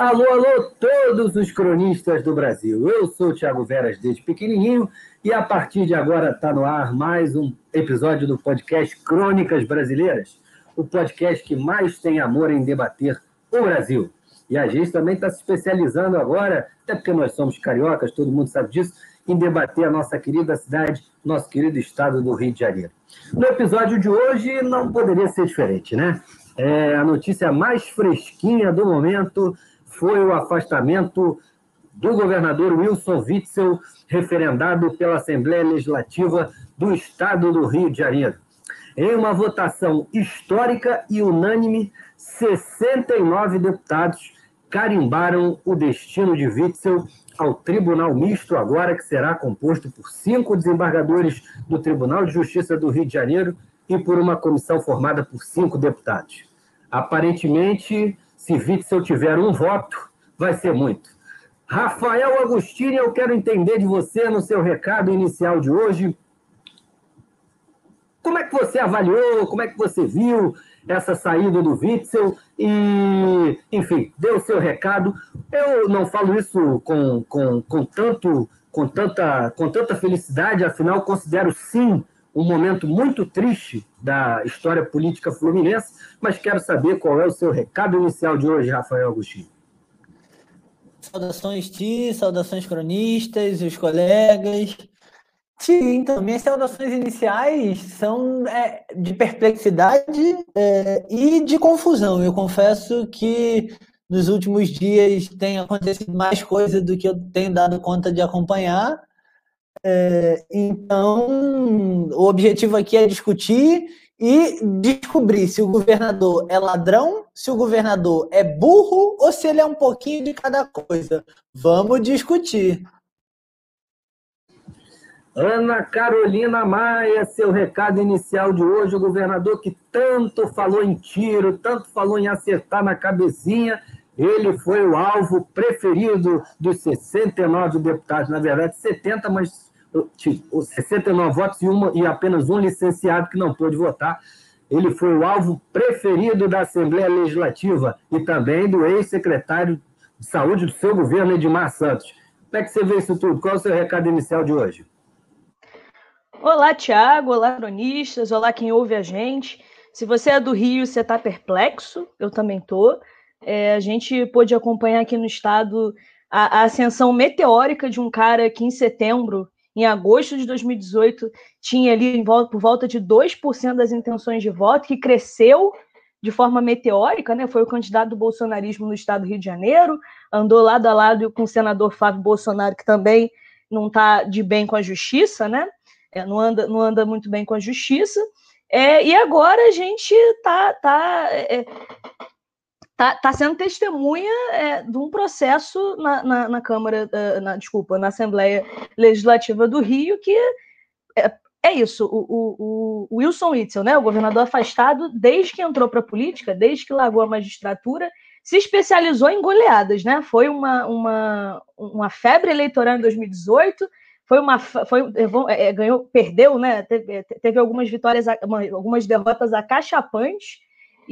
Alô, alô, todos os cronistas do Brasil. Eu sou o Thiago Veras desde pequenininho e a partir de agora está no ar mais um episódio do podcast Crônicas Brasileiras, o podcast que mais tem amor em debater o Brasil. E a gente também está se especializando agora, até porque nós somos cariocas, todo mundo sabe disso, em debater a nossa querida cidade, nosso querido estado do Rio de Janeiro. No episódio de hoje não poderia ser diferente, né? É a notícia mais fresquinha do momento foi o afastamento do governador Wilson Witzel, referendado pela Assembleia Legislativa do Estado do Rio de Janeiro. Em uma votação histórica e unânime, 69 deputados carimbaram o destino de Witzel ao Tribunal Misto, agora que será composto por cinco desembargadores do Tribunal de Justiça do Rio de Janeiro e por uma comissão formada por cinco deputados. Aparentemente, se Witzel tiver um voto, vai ser muito. Rafael Agostini, eu quero entender de você no seu recado inicial de hoje. Como é que você avaliou, como é que você viu essa saída do Witzel e, enfim, deu o seu recado. Eu não falo isso com, com, com, tanto, com, tanta, com tanta felicidade, afinal, considero sim um momento muito triste da história política fluminense, mas quero saber qual é o seu recado inicial de hoje, Rafael Agostinho. Saudações, Ti, saudações cronistas, os colegas. Ti, então, minhas saudações iniciais são é, de perplexidade é, e de confusão. Eu confesso que nos últimos dias tem acontecido mais coisa do que eu tenho dado conta de acompanhar. É, então, o objetivo aqui é discutir e descobrir se o governador é ladrão, se o governador é burro ou se ele é um pouquinho de cada coisa. Vamos discutir. Ana Carolina Maia, seu recado inicial de hoje, o governador que tanto falou em tiro, tanto falou em acertar na cabecinha, ele foi o alvo preferido dos 69 deputados, na verdade 70, mas 69 votos e, uma, e apenas um licenciado que não pôde votar. Ele foi o alvo preferido da Assembleia Legislativa e também do ex-secretário de Saúde do seu governo, Edmar Santos. Como é que você vê isso tudo? Qual é o seu recado inicial de hoje? Olá, Tiago. Olá, cronistas. Olá, quem ouve a gente. Se você é do Rio, você está perplexo, eu também estou. É, a gente pôde acompanhar aqui no estado a, a ascensão meteórica de um cara que em setembro em agosto de 2018, tinha ali volta, por volta de 2% das intenções de voto, que cresceu de forma meteórica, né? Foi o candidato do bolsonarismo no estado do Rio de Janeiro, andou lado a lado com o senador Fábio Bolsonaro, que também não está de bem com a justiça, né? É, não, anda, não anda muito bem com a justiça. É, e agora a gente está tá, é, está tá sendo testemunha é, de um processo na, na, na Câmara, uh, na, desculpa, na Assembleia Legislativa do Rio, que é, é isso, o, o, o, Wilson Witzel, né, o governador afastado, desde que entrou para a política, desde que largou a magistratura, se especializou em goleadas, né? Foi uma, uma, uma febre eleitoral em 2018, foi uma foi é, ganhou perdeu né teve, teve algumas vitórias algumas derrotas acachapantes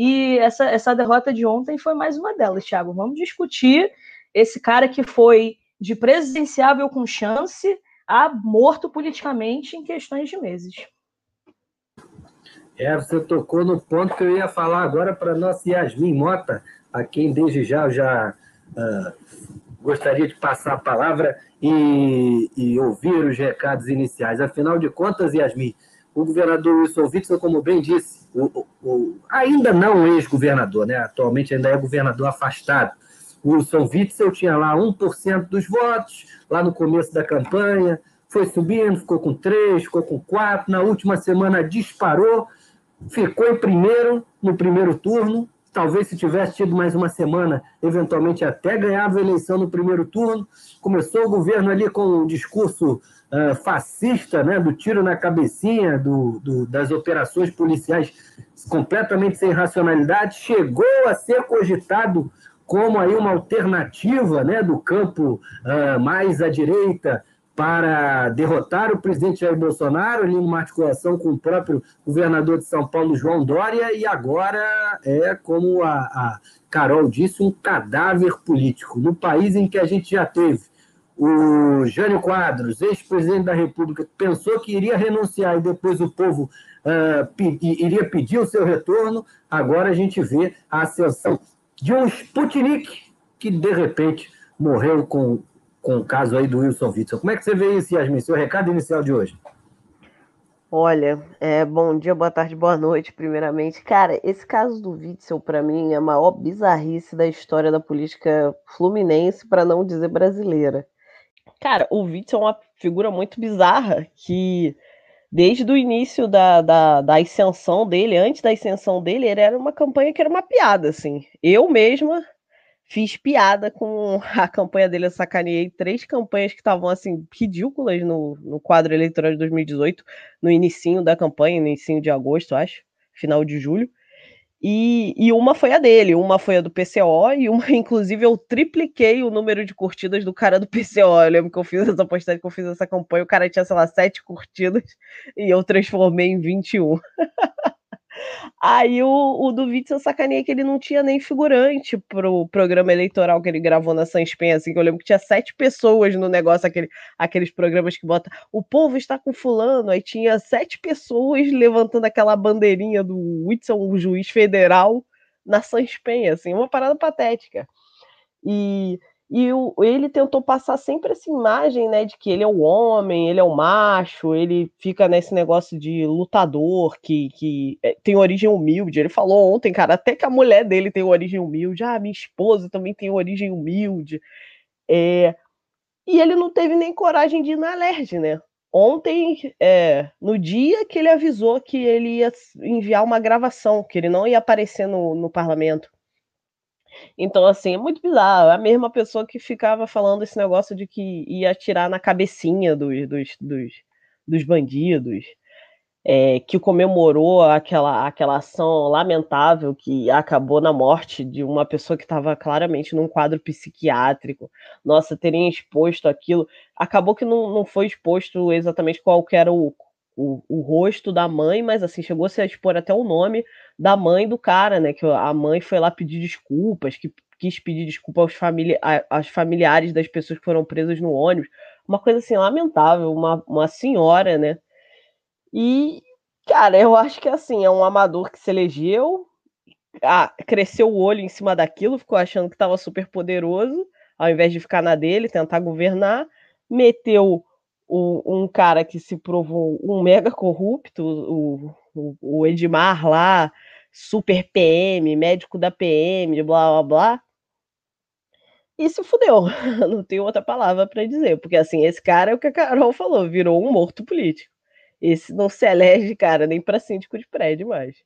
e essa, essa derrota de ontem foi mais uma delas, Thiago. Vamos discutir esse cara que foi de presidenciável com chance a morto politicamente em questões de meses. É, você tocou no ponto que eu ia falar agora para nossa Yasmin Mota, a quem desde já já uh, gostaria de passar a palavra e, e, ouvir os recados iniciais. Afinal de contas, Yasmin, o governador Wilson Witzel, como bem disse, o, o, ainda não ex-governador, né? atualmente ainda é governador afastado. O Wilson Witzel tinha lá 1% dos votos, lá no começo da campanha, foi subindo, ficou com 3, ficou com 4, na última semana disparou, ficou em primeiro no primeiro turno, talvez se tivesse tido mais uma semana, eventualmente até ganhava a eleição no primeiro turno. Começou o governo ali com um discurso uh, fascista, né, do tiro na cabecinha, do, do, das operações policiais completamente sem racionalidade, chegou a ser cogitado como aí uma alternativa né, do campo uh, mais à direita para derrotar o presidente Jair Bolsonaro, ali numa articulação com o próprio governador de São Paulo, João Dória, e agora é, como a, a Carol disse, um cadáver político. No país em que a gente já teve o Jânio Quadros, ex-presidente da República, pensou que iria renunciar e depois o povo uh, iria pedir o seu retorno, agora a gente vê a ascensão de um Sputnik que, de repente, morreu com com o caso aí do Wilson Witzel. Como é que você vê isso, Yasmin? Seu recado inicial de hoje. Olha, é, bom dia, boa tarde, boa noite, primeiramente. Cara, esse caso do Witzel, para mim, é a maior bizarrice da história da política fluminense, para não dizer brasileira. Cara, o Witzel é uma figura muito bizarra que, desde o início da, da, da ascensão dele, antes da ascensão dele, ele era uma campanha que era uma piada, assim. Eu mesma fiz piada com a campanha dele, eu sacaneei três campanhas que estavam, assim, ridículas no, no quadro eleitoral de 2018, no inicinho da campanha, no de agosto, acho, final de julho, e, e uma foi a dele, uma foi a do PCO, e uma, inclusive, eu tripliquei o número de curtidas do cara do PCO, eu lembro que eu fiz essa postagem, que eu fiz essa campanha, o cara tinha, sei lá, sete curtidas, e eu transformei em 21. Aí o, o do Witzel sacaneia que ele não tinha nem figurante pro programa eleitoral que ele gravou na Sanspen, assim, que eu lembro que tinha sete pessoas no negócio, aquele, aqueles programas que bota o povo está com fulano, aí tinha sete pessoas levantando aquela bandeirinha do Witzel, o juiz federal, na Sanspen, assim, uma parada patética. E e o, ele tentou passar sempre essa imagem, né, de que ele é o homem, ele é o macho, ele fica nesse negócio de lutador, que, que é, tem origem humilde. Ele falou ontem, cara, até que a mulher dele tem origem humilde. Ah, minha esposa também tem origem humilde. É, e ele não teve nem coragem de ir na LERJ, né? Ontem, é, no dia que ele avisou que ele ia enviar uma gravação, que ele não ia aparecer no, no parlamento. Então, assim, é muito bizarro. É a mesma pessoa que ficava falando esse negócio de que ia atirar na cabecinha dos, dos, dos, dos bandidos, é, que comemorou aquela, aquela ação lamentável que acabou na morte de uma pessoa que estava claramente num quadro psiquiátrico. Nossa, terem exposto aquilo. Acabou que não, não foi exposto exatamente qual era o, o, o rosto da mãe, mas assim, chegou -se a expor até o nome da mãe do cara, né? Que a mãe foi lá pedir desculpas, que quis pedir desculpa aos, famili aos familiares das pessoas que foram presas no ônibus. Uma coisa assim, lamentável, uma, uma senhora, né? E, cara, eu acho que assim, é um amador que se elegeu, cresceu o olho em cima daquilo, ficou achando que estava super poderoso, ao invés de ficar na dele, tentar governar, meteu o, um cara que se provou um mega corrupto, o, o, o, Edmar lá, super PM, médico da PM, blá blá blá. E se fudeu, não tem outra palavra para dizer, porque assim, esse cara é o que a Carol falou, virou um morto político. Esse não se elege, cara, nem para síndico de prédio mais.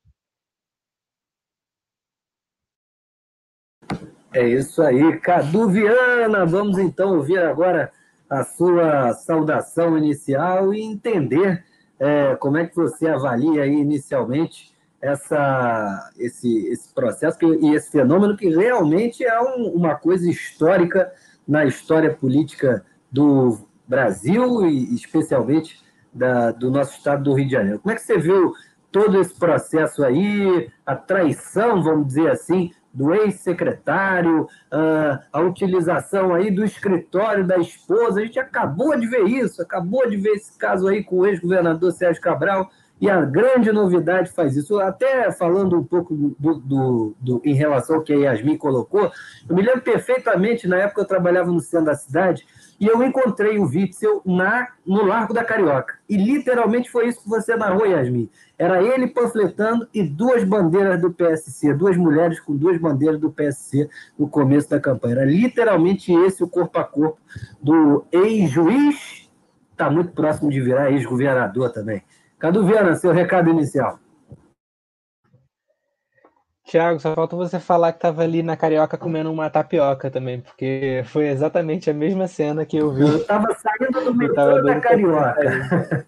É isso aí, Cadu Viana. Vamos então ouvir agora a sua saudação inicial e entender é, como é que você avalia inicialmente essa, esse, esse processo que, e esse fenômeno que realmente é um, uma coisa histórica na história política do Brasil e especialmente da, do nosso estado do Rio de Janeiro. Como é que você viu todo esse processo aí, a traição, vamos dizer assim, do ex-secretário, ah, a utilização aí do escritório da esposa. A gente acabou de ver isso, acabou de ver esse caso aí com o ex-governador Sérgio Cabral, e a grande novidade faz isso. Até falando um pouco do, do, do, em relação ao que a Yasmin colocou, eu me lembro perfeitamente, na época eu trabalhava no centro da cidade, e eu encontrei o Witzel na, no Largo da Carioca. E literalmente foi isso que você narrou, Yasmin. Era ele panfletando e duas bandeiras do PSC, duas mulheres com duas bandeiras do PSC no começo da campanha. Era literalmente esse o corpo a corpo do ex-juiz, está muito próximo de virar ex-governador também. Cadu Viana, seu recado inicial. Tiago, só falta você falar que estava ali na Carioca comendo uma tapioca também, porque foi exatamente a mesma cena que eu vi. Eu estava saindo do metrô da Carioca.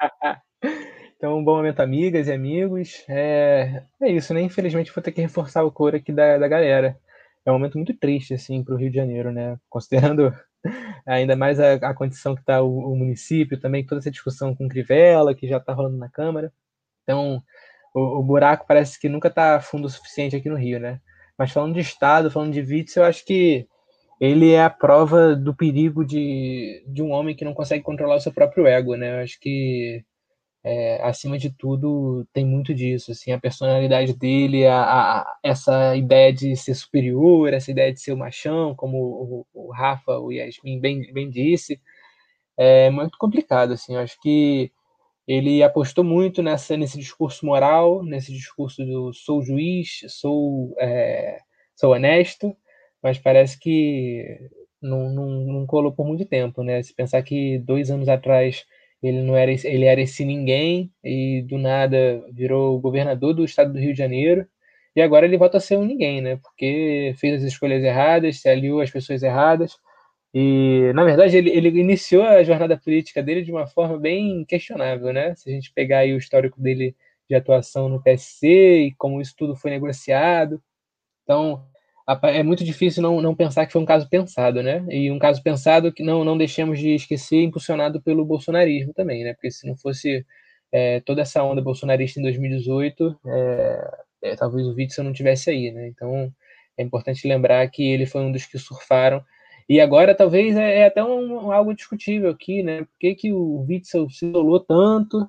então, um bom momento, amigas e amigos. É, é isso, né? Infelizmente, vou ter que reforçar o coro aqui da, da galera. É um momento muito triste, assim, para o Rio de Janeiro, né? Considerando Ainda mais a, a condição que está o, o, município, também toda essa discussão com Crivella, que já está rolando na Câmara. Então, o, o buraco parece que nunca está fundo o suficiente aqui no Rio, né? Mas falando de Estado, falando de Witz, eu acho que ele é a prova do perigo de, de um homem que não consegue controlar o seu próprio ego, né? Eu acho que é, acima de tudo, tem muito disso, assim, a personalidade dele, a, a, essa ideia de ser superior, essa ideia de ser o machão, como o, o Rafa, o Yasmin bem, bem disse, é muito complicado, assim, eu acho que ele apostou muito nessa, nesse discurso moral, nesse discurso do sou juiz, sou, é, sou honesto, mas parece que não, não, não colou por muito tempo, né? Se pensar que dois anos atrás ele não era ele era esse ninguém e do nada virou governador do estado do Rio de Janeiro e agora ele volta a ser um ninguém, né? Porque fez as escolhas erradas, se aliou às pessoas erradas e na verdade ele, ele iniciou a jornada política dele de uma forma bem questionável, né? Se a gente pegar aí o histórico dele de atuação no PSC e como isso tudo foi negociado, então é muito difícil não, não pensar que foi um caso pensado, né? E um caso pensado que não, não deixemos de esquecer, impulsionado pelo bolsonarismo também, né? Porque se não fosse é, toda essa onda bolsonarista em 2018, é, é, talvez o Witzel não tivesse aí, né? Então é importante lembrar que ele foi um dos que surfaram. E agora talvez é, é até um, algo discutível aqui, né? Por que, que o Witzel se isolou tanto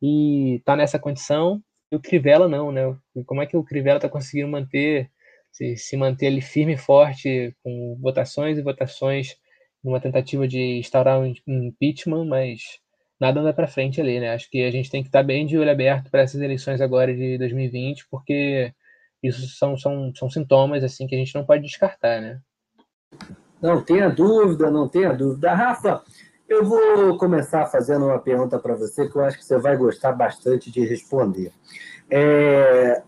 e está nessa condição e o Crivella não, né? Como é que o Crivella está conseguindo manter se, se manter ali firme e forte com votações e votações numa tentativa de instaurar um impeachment, mas nada anda para frente ali, né? Acho que a gente tem que estar bem de olho aberto para essas eleições agora de 2020, porque isso são, são, são sintomas assim que a gente não pode descartar, né? Não tenha dúvida, não tenha dúvida. Rafa, eu vou começar fazendo uma pergunta para você que eu acho que você vai gostar bastante de responder. É,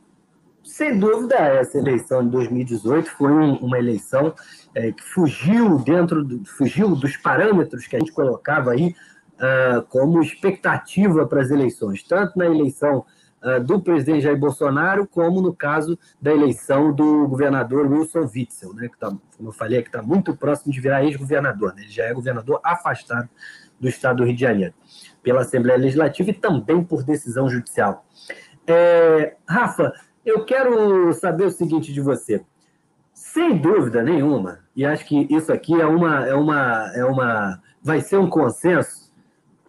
sem dúvida, essa eleição de 2018 foi uma eleição é, que fugiu dentro do, fugiu dos parâmetros que a gente colocava aí uh, como expectativa para as eleições, tanto na eleição uh, do presidente Jair Bolsonaro, como no caso da eleição do governador Wilson Witzel, né, que tá, como eu falei, que está muito próximo de virar ex-governador. Né, ele já é governador afastado do estado do Rio de Janeiro, pela Assembleia Legislativa e também por decisão judicial. É, Rafa, eu quero saber o seguinte de você. Sem dúvida nenhuma, e acho que isso aqui é uma, é uma, é uma, vai ser um consenso.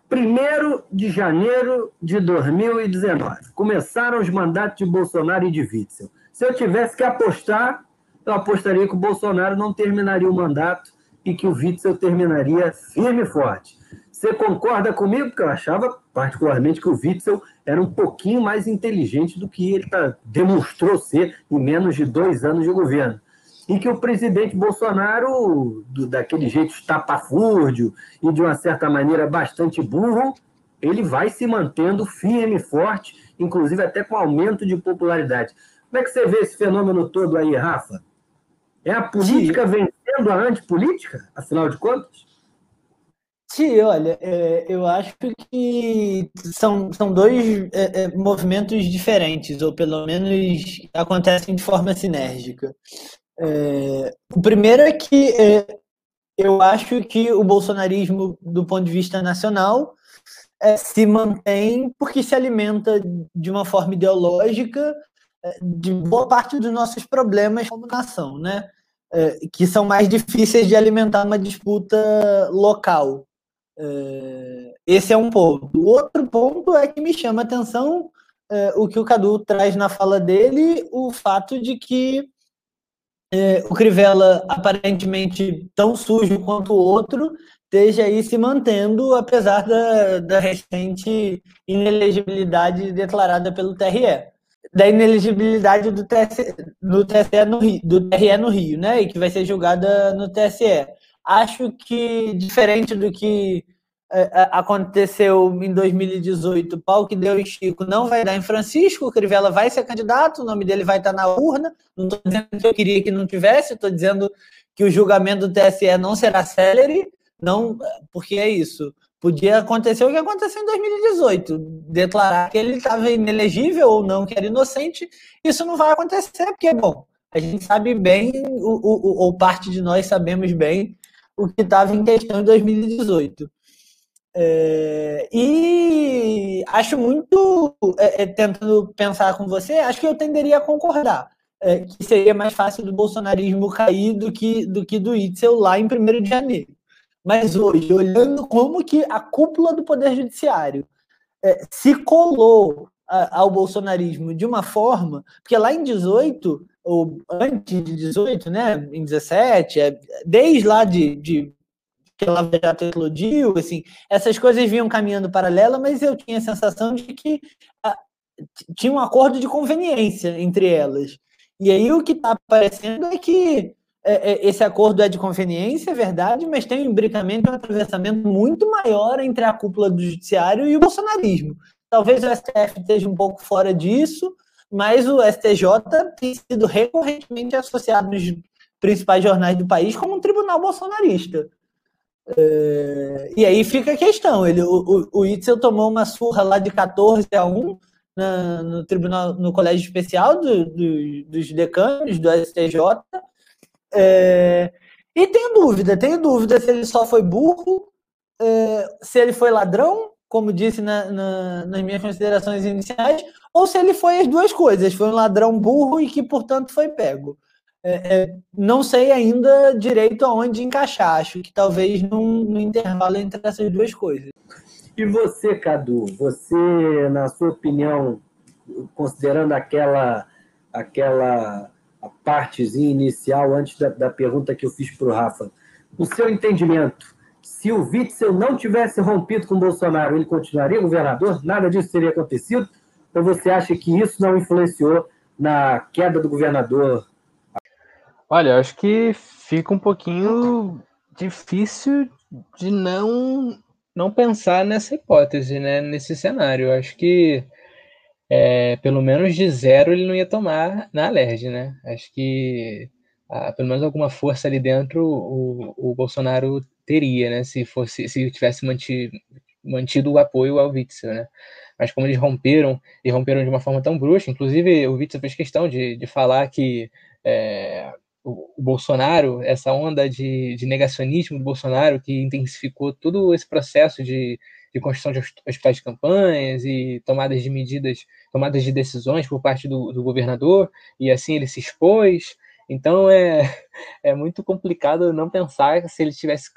Primeiro de janeiro de 2019, começaram os mandatos de Bolsonaro e de Witzel. Se eu tivesse que apostar, eu apostaria que o Bolsonaro não terminaria o mandato e que o Witzel terminaria firme e forte. Você concorda comigo? Porque eu achava, particularmente, que o Witzel era um pouquinho mais inteligente do que ele tá, demonstrou ser em menos de dois anos de governo. E que o presidente Bolsonaro, do, daquele jeito estapafúrdio e de uma certa maneira bastante burro, ele vai se mantendo firme e forte, inclusive até com aumento de popularidade. Como é que você vê esse fenômeno todo aí, Rafa? É a política Sim. vencendo a antipolítica, afinal de contas? Sim, olha, é, eu acho que são, são dois é, é, movimentos diferentes, ou pelo menos acontecem de forma sinérgica. O primeiro é que eu acho que o bolsonarismo, do ponto de vista nacional, se mantém porque se alimenta de uma forma ideológica de boa parte dos nossos problemas como nação, né? que são mais difíceis de alimentar uma disputa local. É, esse é um ponto. O outro ponto é que me chama a atenção é, o que o Cadu traz na fala dele, o fato de que é, o Crivella, aparentemente tão sujo quanto o outro, esteja aí se mantendo, apesar da, da recente inelegibilidade declarada pelo TRE. Da inelegibilidade do TSE, do TSE no Rio, do TRE no Rio, né? E que vai ser julgada no TSE acho que, diferente do que é, é, aconteceu em 2018, o pau que deu em Chico não vai dar em Francisco, o Crivella vai ser candidato, o nome dele vai estar na urna. Não estou dizendo que eu queria que não tivesse, estou dizendo que o julgamento do TSE não será célere, não, porque é isso. Podia acontecer o que aconteceu em 2018, declarar que ele estava inelegível ou não, que era inocente. Isso não vai acontecer, porque, bom, a gente sabe bem, ou, ou, ou parte de nós sabemos bem, o que estava em questão em 2018. É, e acho muito, é, é, tentando pensar com você, acho que eu tenderia a concordar, é, que seria mais fácil do bolsonarismo cair do que do, que do Itzel lá em 1 de janeiro. Mas hoje, olhando como que a cúpula do Poder Judiciário é, se colou a, ao bolsonarismo de uma forma, porque lá em 18, ou antes de 18, né, em 17, é, desde lá de, de que ela já explodiu, assim, essas coisas vinham caminhando paralela, mas eu tinha a sensação de que a, tinha um acordo de conveniência entre elas. E aí o que está aparecendo é que é, é, esse acordo é de conveniência, é verdade, mas tem um imbricamento, um atravessamento muito maior entre a cúpula do judiciário e o bolsonarismo. Talvez o STF esteja um pouco fora disso, mas o STJ tem sido recorrentemente associado nos principais jornais do país como um tribunal bolsonarista. É, e aí fica a questão. Ele, o, o, Itzel tomou uma surra lá de 14 a 1 na, no tribunal, no colégio especial do, do, dos decanos do STJ. É, e tenho dúvida, tenho dúvida se ele só foi burro, é, se ele foi ladrão, como disse na, na, nas minhas considerações iniciais, ou se ele foi as duas coisas, foi um ladrão burro e que, portanto, foi pego. É, é, não sei ainda direito aonde encaixar. Acho que talvez num, num, intervalo entre essas duas coisas. E você, Cadu, você, na sua opinião, considerando aquela aquela a partezinha inicial antes da, da pergunta que eu fiz para o Rafa, o seu entendimento, se o Witzel não tivesse rompido com o Bolsonaro, ele continuaria governador? Nada disso teria acontecido? Ou você acha que isso não influenciou na queda do governador Olha, acho que fica um pouquinho difícil de não não pensar nessa hipótese, né? Nesse cenário. Eu acho que é, pelo menos de zero ele não ia tomar na alerge, né? Acho que ah, pelo menos alguma força ali dentro o, o Bolsonaro teria, né? Se fosse, se tivesse mantido, mantido o apoio ao Witzel, né? Mas como eles romperam e romperam de uma forma tão brusca, inclusive o Witzel fez questão de, de falar que é, o, Bolsonaro, essa onda de, de, negacionismo do Bolsonaro que intensificou todo esse processo de, de construção de hospitais de campanhas e tomadas de medidas, tomadas de decisões por parte do, do governador, e assim ele se expôs. Então é, é muito complicado não pensar se ele tivesse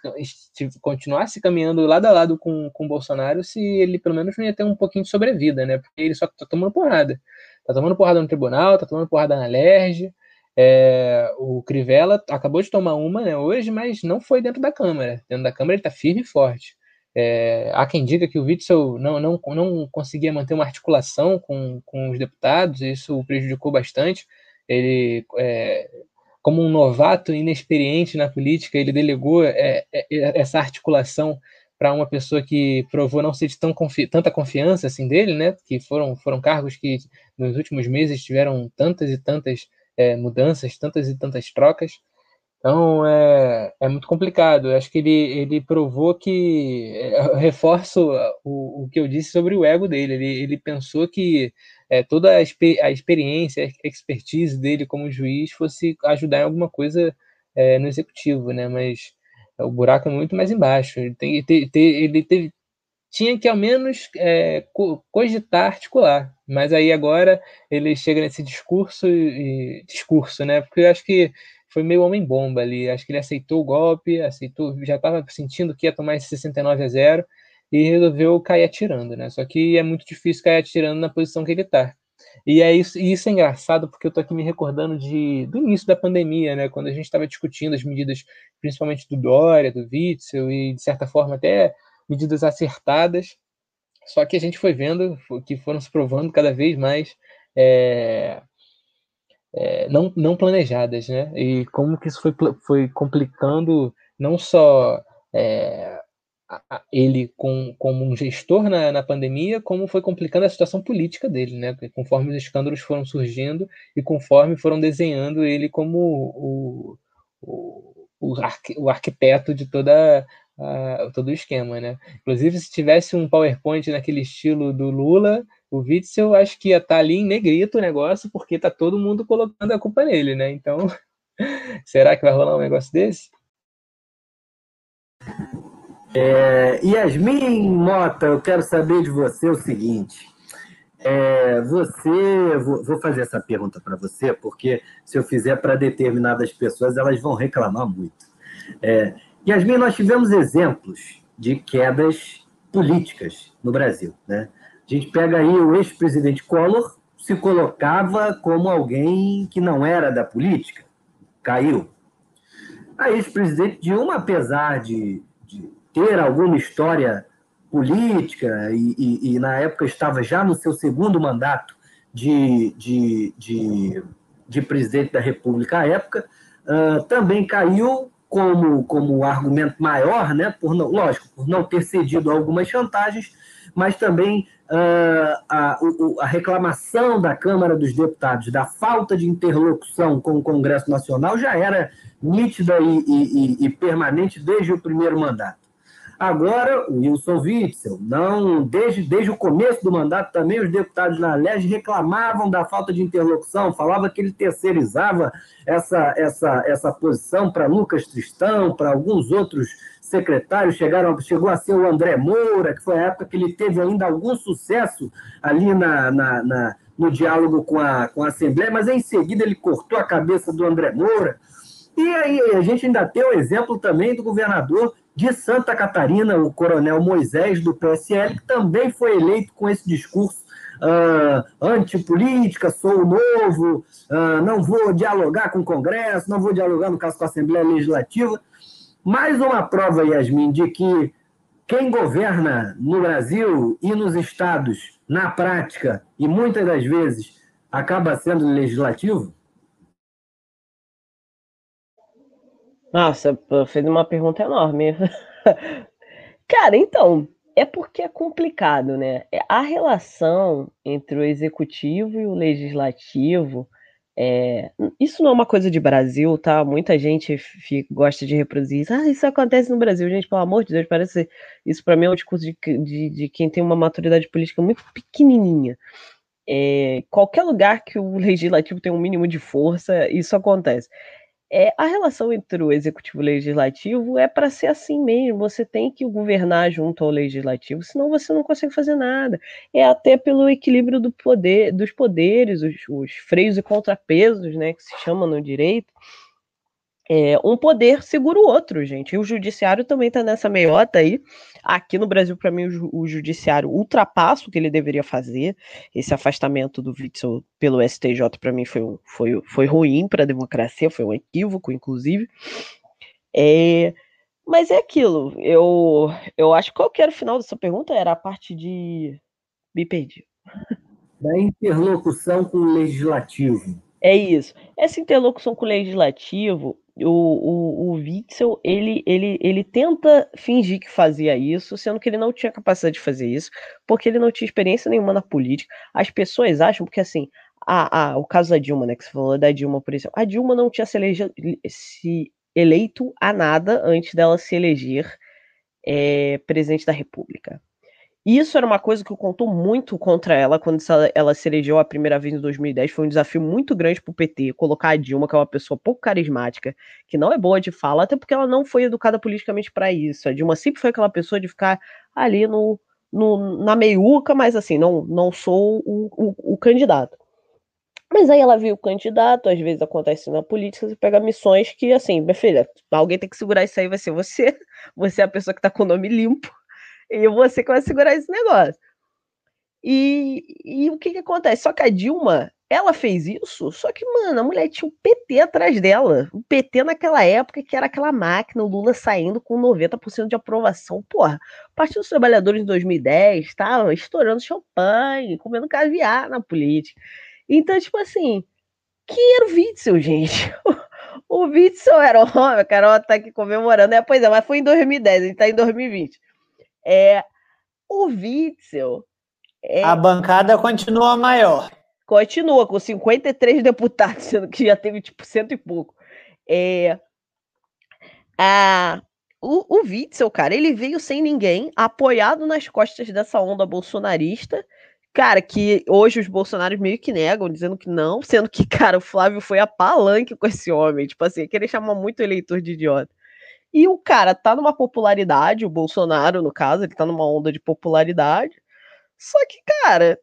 continuasse caminhando lado a lado com, com o Bolsonaro, se ele pelo menos não ia ter um pouquinho de sobrevida, né? Porque ele só tá tomando porrada. Tá tomando porrada no tribunal, tá tomando porrada na LERJ, é, o Crivella acabou de tomar uma né, hoje, mas não foi dentro da Câmara. Dentro da Câmara ele está firme e forte. É, há quem diga que o Witzel não, não, não conseguia manter uma articulação com, com os deputados, isso o prejudicou bastante. Ele, é, como um novato inexperiente na política, ele delegou é, é, essa articulação para uma pessoa que provou não ser de tão confi tanta confiança assim dele, né? Que foram, foram cargos que nos últimos meses tiveram tantas e tantas é, mudanças, tantas e tantas trocas. Então é, é muito complicado. Eu acho que ele, ele provou que. É, reforço o, o que eu disse sobre o ego dele. Ele, ele pensou que é, toda a, a experiência, a expertise dele como juiz fosse ajudar em alguma coisa é, no executivo, né? Mas o buraco é muito mais embaixo. Ele, tem, ele, ele teve, tinha que ao menos é, cogitar articular. Mas aí agora ele chega nesse discurso e discurso, né? Porque eu acho que foi meio homem-bomba ali. Acho que ele aceitou o golpe, aceitou, já estava sentindo que ia tomar esse 69 a 0 e resolveu cair atirando, né? Só que é muito difícil cair atirando na posição que ele está. E é isso, e isso é engraçado porque eu tô aqui me recordando de, do início da pandemia, né? Quando a gente estava discutindo as medidas, principalmente do Dória, do Witzel e de certa forma até medidas acertadas, só que a gente foi vendo que foram se provando cada vez mais é, é, não, não planejadas, né? E como que isso foi, foi complicando não só é, ele com, como um gestor na, na pandemia, como foi complicando a situação política dele, né? Conforme os escândalos foram surgindo e conforme foram desenhando ele como o, o, o, arqu, o arquiteto de toda uh, todo o esquema, né? Inclusive, se tivesse um PowerPoint naquele estilo do Lula, o Witzel acho que ia estar tá ali em negrito o negócio, porque tá todo mundo colocando a culpa nele, né? Então, será que vai rolar um negócio desse? É, Yasmin Mota, eu quero saber de você o seguinte. É, você, vou, vou, fazer essa pergunta para você, porque se eu fizer para determinadas pessoas, elas vão reclamar muito. É, Yasmin, nós tivemos exemplos de quedas políticas no Brasil. Né? A gente pega aí o ex-presidente Collor, se colocava como alguém que não era da política, caiu. A ex-presidente Dilma, apesar de, ter alguma história política e, e, e, na época estava já no seu segundo mandato de, de, de, de presidente da República à época, uh, também caiu como, como argumento maior, né, por não, lógico, por não ter cedido a algumas chantagens, mas também uh, a, a, reclamação da Câmara dos Deputados da falta de interlocução com o Congresso Nacional já era nítida e, e, e permanente desde o primeiro mandato. Agora, o Wilson Witzel, não, desde, desde o começo do mandato também os deputados na LEG reclamavam da falta de interlocução, falava que ele terceirizava essa, essa, essa posição para Lucas Tristão, para alguns outros secretários, chegaram, chegou a ser o André Moura, que foi a época que ele teve ainda algum sucesso ali na, na, na no diálogo com a, com a Assembleia, mas em seguida ele cortou a cabeça do André Moura. E aí a gente ainda tem o exemplo também do governador de Santa Catarina, o coronel Moisés, do PSL, que também foi eleito com esse discurso uh, antipolítica, sou novo, uh, não vou dialogar com o Congresso, não vou dialogar, no caso, com a Assembleia Legislativa. Mais uma prova, Yasmin, de que quem governa no Brasil e nos estados, na prática, e muitas das vezes, acaba sendo legislativo? Nossa, fez uma pergunta enorme. Cara, então, é porque é complicado, né? É, a relação entre o executivo e o legislativo é, isso não é uma coisa de Brasil, tá? Muita gente fica, gosta de reproduzir isso. Ah, isso acontece no Brasil, gente, pelo amor de Deus, parece. Isso para mim é um discurso de, de, de, quem tem uma maturidade política muito pequenininha. É, qualquer lugar que o legislativo tem um mínimo de força, isso acontece é, a relação entre o executivo e o legislativo é para ser assim mesmo. Você tem que governar junto ao legislativo, senão você não consegue fazer nada. É até pelo equilíbrio do poder, dos poderes, os, os freios e contrapesos, né, que se chama no direito é, um poder segura o outro, gente. E o judiciário também está nessa meiota aí. Aqui no Brasil, para mim, o, o, judiciário ultrapassa o que ele deveria fazer. Esse afastamento do Witzel pelo STJ, para mim, foi, foi, foi ruim para a democracia, foi um equívoco, inclusive. É, mas é aquilo. Eu, eu acho que qual que era o final dessa pergunta? Era a parte de. Me perdi. Da interlocução com o legislativo. É isso. Essa interlocução com o legislativo, o, o, o Witzel, ele, ele, ele tenta fingir que fazia isso, sendo que ele não tinha capacidade de fazer isso, porque ele não tinha experiência nenhuma na política. As pessoas acham, porque assim, a, a, o caso da Dilma, né, que você falou da Dilma, por exemplo, a Dilma não tinha se, elege, se eleito a nada antes dela se eleger é, presidente da República. Isso era uma coisa que contou muito contra ela quando ela se elegeu a primeira vez em 2010. Foi um desafio muito grande para o PT colocar a Dilma, que é uma pessoa pouco carismática, que não é boa de fala, até porque ela não foi educada politicamente para isso. A Dilma sempre foi aquela pessoa de ficar ali no, no na meiuca, mas assim, não, não sou o, o, o candidato. Mas aí ela viu o candidato, às vezes acontece na política, você pega missões que, assim, minha filha, alguém tem que segurar isso aí, vai ser você. Você é a pessoa que tá com o nome limpo e você que vai segurar esse negócio. E, e o que que acontece? Só que a Dilma, ela fez isso, só que, mano, a mulher tinha o um PT atrás dela. O PT naquela época, que era aquela máquina, o Lula saindo com 90% de aprovação. Porra, Partido dos Trabalhadores em 2010 estava estourando champanhe, comendo caviar na política. Então, tipo assim, quem era o Witzel, gente? O Witzel era o homem, a Carol tá aqui comemorando. É, pois é, mas foi em 2010, a gente tá em 2020. É, o Witzel. É, a bancada continua maior. Continua, com 53 deputados, sendo que já teve tipo cento e pouco. É, a, o, o Witzel, cara, ele veio sem ninguém, apoiado nas costas dessa onda bolsonarista. Cara, que hoje os bolsonaros meio que negam, dizendo que não, sendo que, cara, o Flávio foi a palanque com esse homem. Tipo assim, querer chamar muito o eleitor de idiota. E o cara tá numa popularidade, o Bolsonaro, no caso, ele tá numa onda de popularidade. Só que, cara,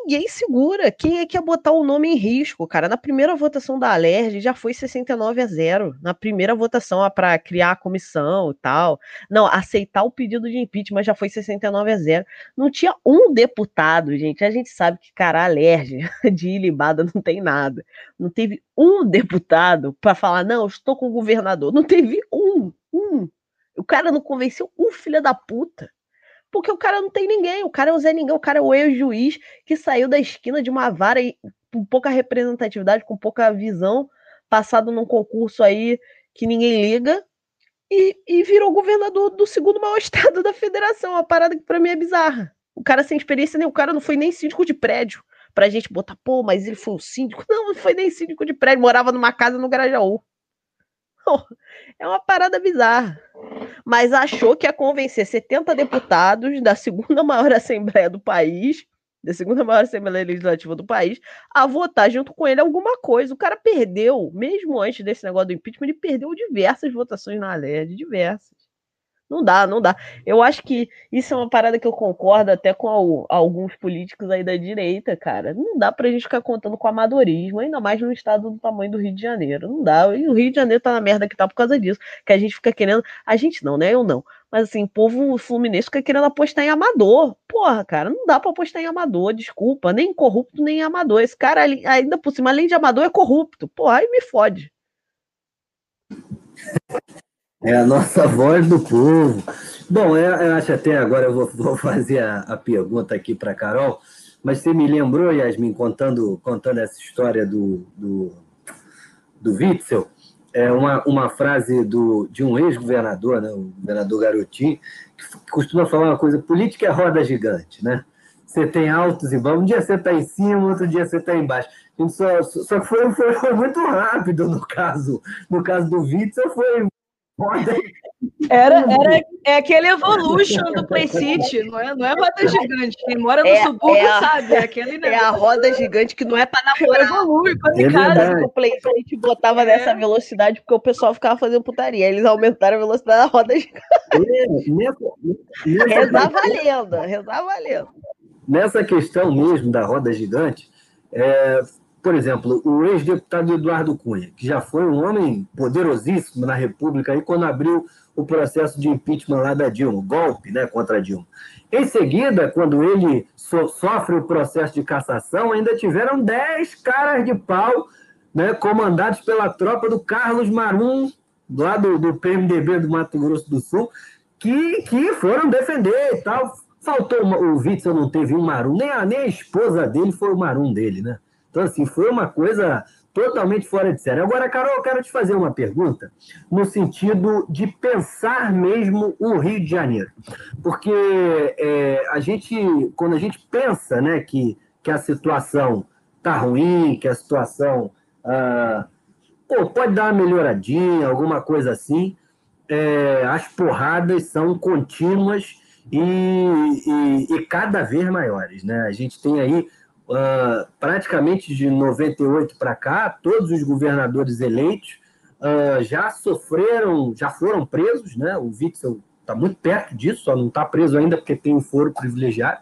ninguém segura. Quem é que ia botar o nome em risco, cara? Na primeira votação da Alerj já foi 69 a 0. Na primeira votação para criar a comissão e tal. Não, aceitar o pedido de impeachment já foi 69 a 0. Não tinha um deputado, gente. A gente sabe que, cara, a Alerj de ilibada não tem nada. Não teve um deputado para falar, não, estou com o governador. Não teve um, um. O cara não convenceu um filho da puta porque o cara não tem ninguém, o cara é o Zé Ninguém, o cara é o ex-juiz que saiu da esquina de uma vara e, com pouca representatividade, com pouca visão, passado num concurso aí que ninguém liga, e, e virou governador do segundo maior estado da federação, uma parada que pra mim é bizarra. O cara sem experiência, nem o cara não foi nem síndico de prédio. Pra gente botar, pô, mas ele foi o síndico. Não, não foi nem síndico de prédio, morava numa casa no Grajaú. É uma parada bizarra. Mas achou que ia convencer 70 deputados da segunda maior Assembleia do país, da segunda maior Assembleia Legislativa do país, a votar junto com ele alguma coisa. O cara perdeu, mesmo antes desse negócio do impeachment, ele perdeu diversas votações na LERD, diversas. Não dá, não dá. Eu acho que isso é uma parada que eu concordo até com al alguns políticos aí da direita, cara. Não dá pra gente ficar contando com amadorismo, ainda mais num estado do tamanho do Rio de Janeiro. Não dá. E o Rio de Janeiro tá na merda que tá por causa disso. Que a gente fica querendo. A gente não, né? Eu não. Mas assim, o povo fluminense fica querendo apostar em amador. Porra, cara, não dá pra apostar em amador, desculpa. Nem corrupto, nem amador. Esse cara, ainda por cima, além de amador, é corrupto. Porra, aí me fode. É a nossa voz do povo. Bom, eu, eu acho até agora eu vou, vou fazer a, a pergunta aqui para Carol, mas você me lembrou, Yasmin, contando, contando essa história do, do, do Witzel, é uma, uma frase do, de um ex-governador, né, o governador Garotinho, que costuma falar uma coisa: política é roda gigante, né? Você tem altos e baixos, um dia você está em cima, outro dia você está embaixo. Só, só que foi, foi, foi, muito rápido no caso. No caso do Witzel, foi era, era é aquele Evolution do Play City, não é, não é roda gigante. Quem mora no é, subúrbio é a, sabe, é aquele negócio. É a roda gigante que não é para namorar. Evolui, quase é casa. O Play City botava é. nessa velocidade porque o pessoal ficava fazendo putaria. Eles aumentaram a velocidade da roda gigante. É, rezar valendo, rezar valendo. Nessa questão mesmo da roda gigante, é, por exemplo, o ex-deputado Eduardo Cunha, que já foi um homem poderosíssimo na República aí quando abriu o processo de impeachment lá da Dilma, golpe né, contra a Dilma. Em seguida, quando ele so sofre o processo de cassação, ainda tiveram 10 caras de pau né, comandados pela tropa do Carlos Marum, lá do, do PMDB do Mato Grosso do Sul, que, que foram defender e tal. Faltou o Witzel não teve um Marum, nem a, nem a esposa dele foi o Marum dele, né? Então, assim, foi uma coisa totalmente fora de série. Agora, Carol, eu quero te fazer uma pergunta no sentido de pensar mesmo o Rio de Janeiro. Porque é, a gente, quando a gente pensa né, que, que a situação está ruim, que a situação ah, pô, pode dar uma melhoradinha, alguma coisa assim, é, as porradas são contínuas e, e, e cada vez maiores. Né? A gente tem aí uh, praticamente de 98 para cá, todos os governadores eleitos uh, já sofreram, já foram presos, né? O Witzel está muito perto disso, só não está preso ainda porque tem um foro privilegiado,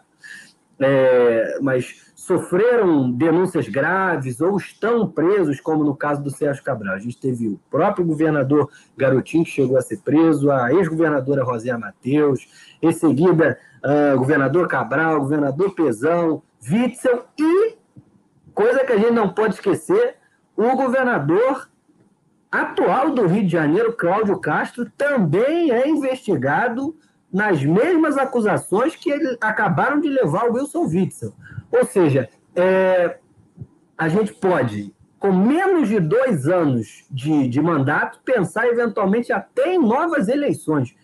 é, mas sofreram denúncias graves ou estão presos, como no caso do Sérgio Cabral. A gente teve o próprio governador Garotinho, que chegou a ser preso, a ex-governadora Roséa Mateus, em seguida, uh, governador Cabral, governador Pezão, Witzel e, coisa que a gente não pode esquecer, o governador atual do Rio de Janeiro, Cláudio Castro, também é investigado nas mesmas acusações que ele, acabaram de levar o Wilson Witzel. Ou seja, é, a gente pode, com menos de dois anos de, de mandato, pensar eventualmente até em novas eleições.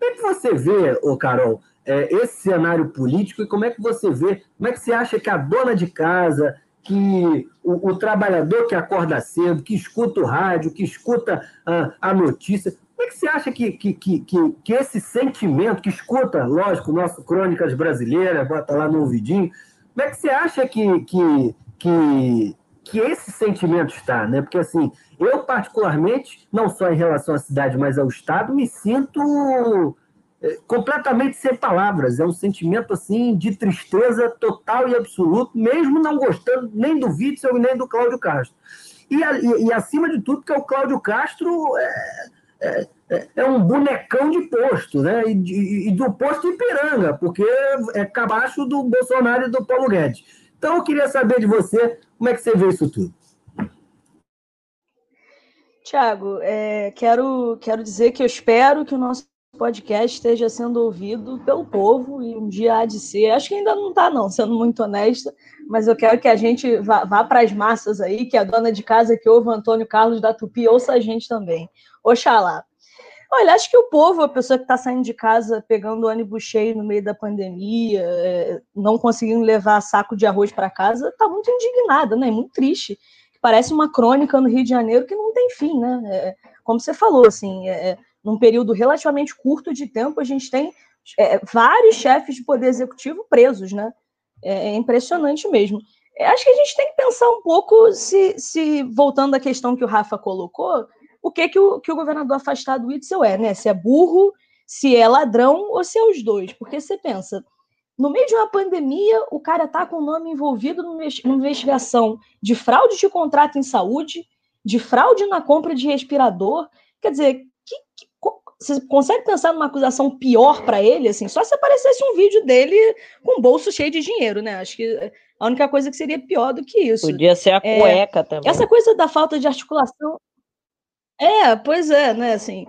É que você vê, ô Carol, é, esse cenário político e como é que você vê, como é que você acha que a dona de casa, que o, o trabalhador que acorda cedo, que escuta o rádio, que escuta a, a notícia, como é que você acha que, que, que, que, esse sentimento, que escuta, lógico, nosso Crônicas Brasileiras, bota lá no ouvidinho, como é que você acha que, que, que, que esse sentimento está, né? Porque assim, eu particularmente, não só em relação à cidade, mas ao estado, me sinto é, completamente sem palavras. É um sentimento assim de tristeza total e absoluto, mesmo não gostando nem do Witzel e nem do Cláudio Castro. E, e, e acima de tudo, que o Cláudio Castro é, é, é, é um bonecão de posto, né? E, e, do posto Ipiranga, porque é cabaço do Bolsonaro e do Paulo Guedes. Então, eu queria saber de você como é que você vê isso tudo. Tiago, é, quero, quero dizer que eu espero que o nosso podcast esteja sendo ouvido pelo povo e um dia há de ser. Acho que ainda não está, não, sendo muito honesta, mas eu quero que a gente vá, vá para as massas aí, que a dona de casa que ouve o Antônio Carlos da Tupi ouça a gente também. Oxalá. Olha, acho que o povo, a pessoa que está saindo de casa pegando ônibus cheio no meio da pandemia, é, não conseguindo levar saco de arroz para casa, está muito indignada, né? Muito triste. Parece uma crônica no Rio de Janeiro que não tem fim, né? É, como você falou, assim, é, num período relativamente curto de tempo, a gente tem é, vários chefes de poder executivo presos, né? É, é impressionante mesmo. acho que a gente tem que pensar um pouco se, se voltando à questão que o Rafa colocou, o que que o, que o governador afastado Witzel é, né? Se é burro, se é ladrão ou se é os dois. Porque você pensa, no meio de uma pandemia, o cara tá com o nome envolvido numa investigação de fraude de contrato em saúde, de fraude na compra de respirador. Quer dizer, você consegue pensar numa acusação pior para ele, assim, só se aparecesse um vídeo dele com o bolso cheio de dinheiro, né? Acho que a única coisa que seria pior do que isso. Podia ser a é, cueca é, também. Essa coisa da falta de articulação. É, pois é, né? Assim,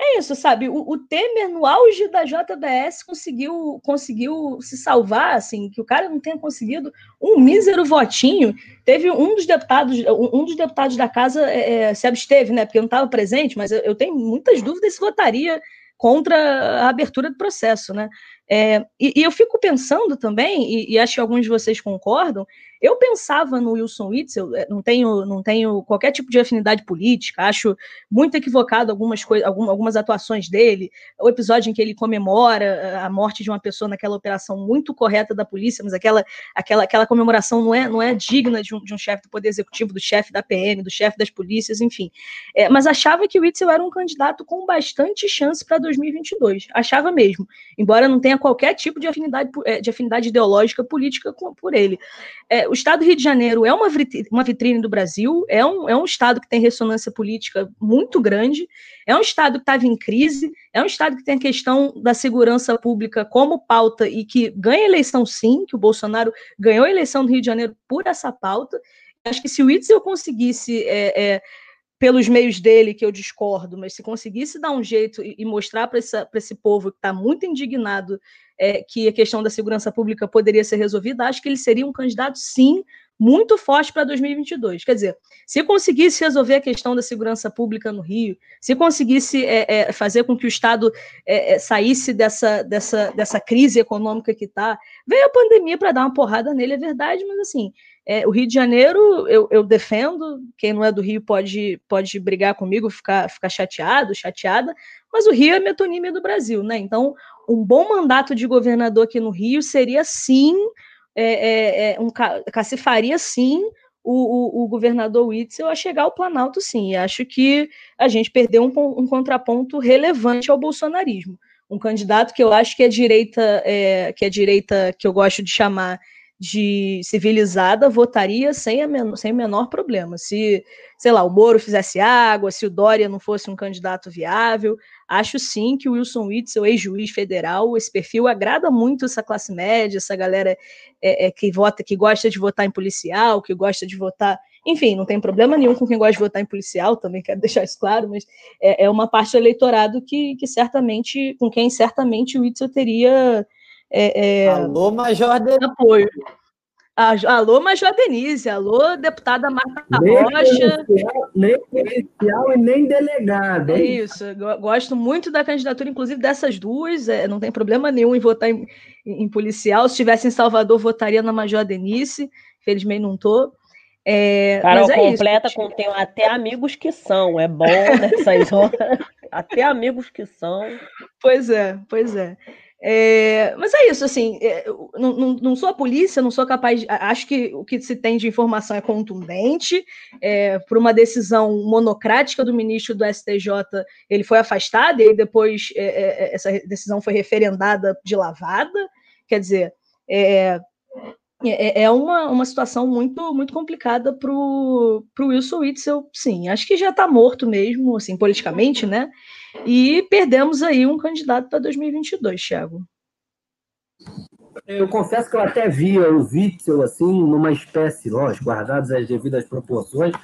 é isso, sabe? O, o, Temer, no auge da JBS, conseguiu, conseguiu se salvar, assim, que o cara não tenha conseguido um mísero votinho. Teve um dos deputados, um dos deputados da casa é, é se absteve, né? Porque não estava presente, mas eu, eu, tenho muitas dúvidas se votaria contra a abertura do processo, né? É, e, e, eu fico pensando também, e, e, acho que alguns de vocês concordam, eu pensava no Wilson Witzel, é, não tenho, não tenho qualquer tipo de afinidade política, acho muito equivocado algumas, coisas, algumas atuações dele, o episódio em que ele comemora a morte de uma pessoa naquela operação muito correta da polícia, mas aquela, aquela, aquela comemoração não é, não é digna de um, de um chefe do Poder Executivo, do chefe da PM, do chefe das polícias, enfim. É, mas achava que o Witzel era um candidato com bastante chance para 2022, achava mesmo, embora não tenha tenha qualquer tipo de afinidade, eh, de afinidade ideológica política com, por ele. É, o Estado do Rio de Janeiro é uma vitrine, uma vitrine do Brasil, é um, é um Estado que tem ressonância política muito grande, é um Estado que estava em crise, é um Estado que tem a questão da segurança pública como pauta e que ganha eleição sim, que o Bolsonaro ganhou a eleição do Rio de Janeiro por essa pauta. Acho que se o Itzel conseguisse é, é, pelos meios dele, que eu discordo, mas se conseguisse dar um jeito e, mostrar para esse povo que está muito indignado é, que a questão da segurança pública poderia ser resolvida, acho que ele seria um candidato, sim, muito forte para 2022. Quer dizer, se conseguisse resolver a questão da segurança pública no Rio, se conseguisse é, é, fazer com que o Estado é, é saísse dessa, dessa, dessa crise econômica que está, veio a pandemia para dar uma porrada nele, é verdade, mas assim, é, o Rio de Janeiro eu, eu, defendo, quem não é do Rio pode, pode brigar comigo, ficar, ficar chateado, chateada, mas o Rio é metonímia do Brasil, né? Então, um bom mandato de governador aqui no Rio seria sim, é, é, é um, cacifaria sim o, o, o, governador Witzel a chegar ao Planalto, sim. E acho que a gente perdeu um, um, contraponto relevante ao bolsonarismo. Um candidato que eu acho que é direita, é, que é direita que eu gosto de chamar de civilizada votaria sem, a sem o menor problema. Se, sei lá, o Moro fizesse água, se o Dória não fosse um candidato viável, acho sim que o Wilson Witzel, ex-juiz federal, esse perfil agrada muito essa classe média, essa galera é, é, que vota, que gosta de votar em policial, que gosta de votar. Enfim, não tem problema nenhum com quem gosta de votar em policial, também quero deixar isso claro, mas é, é uma parte do eleitorado que, que certamente, com quem certamente o Witzel teria é, é, alô, Major Denise. Apoio. Alô, Major Denise. Alô, deputada Marta nem Rocha. Policial, nem policial e nem delegado. É isso. Gosto muito da candidatura, inclusive dessas duas. É, não tem problema nenhum em votar em, em, policial. Se estivesse em Salvador, votaria na Major Denise. Felizmente não estou. É, Carol é completa isso, contém até amigos que são. É bom nessas horas. até amigos que são. Pois é, pois é. É, mas é isso, assim, é, não, não, não, sou a polícia, não sou capaz. De, acho que o que se tem de informação é contundente. É, por uma decisão monocrática do ministro do STJ, ele foi afastado e depois é, é, é, essa decisão foi referendada de lavada. Quer dizer, é, é, uma, uma situação muito muito complicada para o Wilson Witzel, sim. Acho que já está morto mesmo, assim, politicamente, né? E perdemos aí um candidato para 2022, Thiago. Eu confesso que eu até via o Witzel assim, numa espécie, lógico, guardadas as devidas proporções,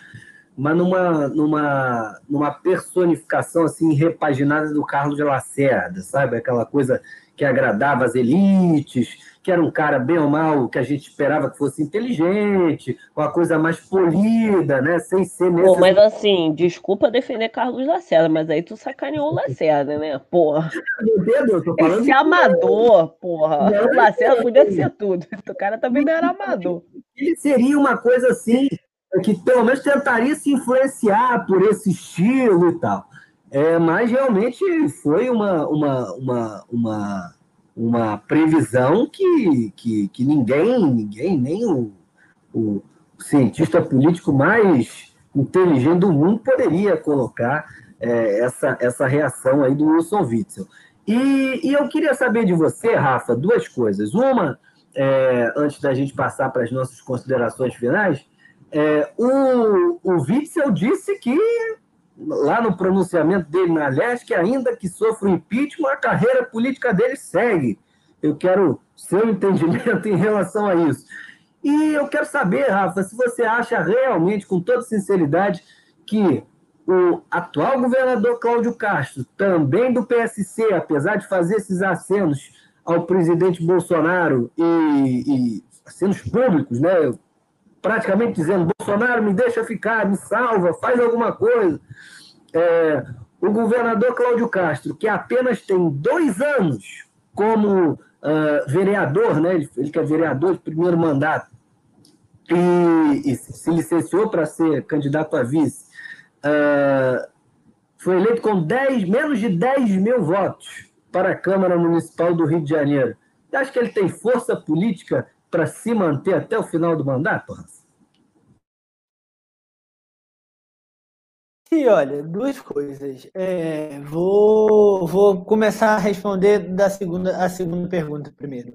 mas numa, numa, numa personificação assim repaginada do Carlos de Lacerda, sabe? Aquela coisa que agradava as elites, que era um cara bem ou mal, que a gente esperava que fosse inteligente, uma coisa mais polida, né? Sem ser nesse... Pô, mas assim, desculpa defender Carlos Lacerda, mas aí tu sacaneou o Lacerda, né? Porra. Esse amador, porra. Não, o Lacerda podia ser tudo. O cara também não era amador. Ele seria uma coisa assim, que pelo menos tentaria se influenciar por esse estilo e tal. É, mas realmente foi uma, uma, uma, uma uma previsão que, que, que ninguém, ninguém, nem o, o cientista político mais inteligente do mundo poderia colocar é, essa, essa reação aí do Wilson Witzel. E, e eu queria saber de você, Rafa, duas coisas. Uma, é, antes da gente passar para as nossas considerações finais, é, o, o Witzel disse que lá no pronunciamento dele na Leste, ainda que sofra o impeachment, a carreira política dele segue. Eu quero seu entendimento em relação a isso. E eu quero saber, Rafa, se você acha realmente, com toda sinceridade, que o atual governador Cláudio Castro, também do PSC, apesar de fazer esses acenos ao presidente Bolsonaro e, e acenos públicos, né, praticamente dizendo: Bolsonaro, me deixa ficar, me salva, faz alguma coisa. É, o governador Cláudio Castro, que apenas tem dois anos como uh, vereador, né, ele, ele que é vereador de primeiro mandato, e, e se licenciou para ser candidato a vice, uh, foi eleito com 10, menos de 10 mil votos para a Câmara Municipal do Rio de Janeiro. Você acha que ele tem força política para se manter até o final do mandato? E olha, duas coisas. É, vou, vou começar a responder da segunda, a segunda pergunta primeiro.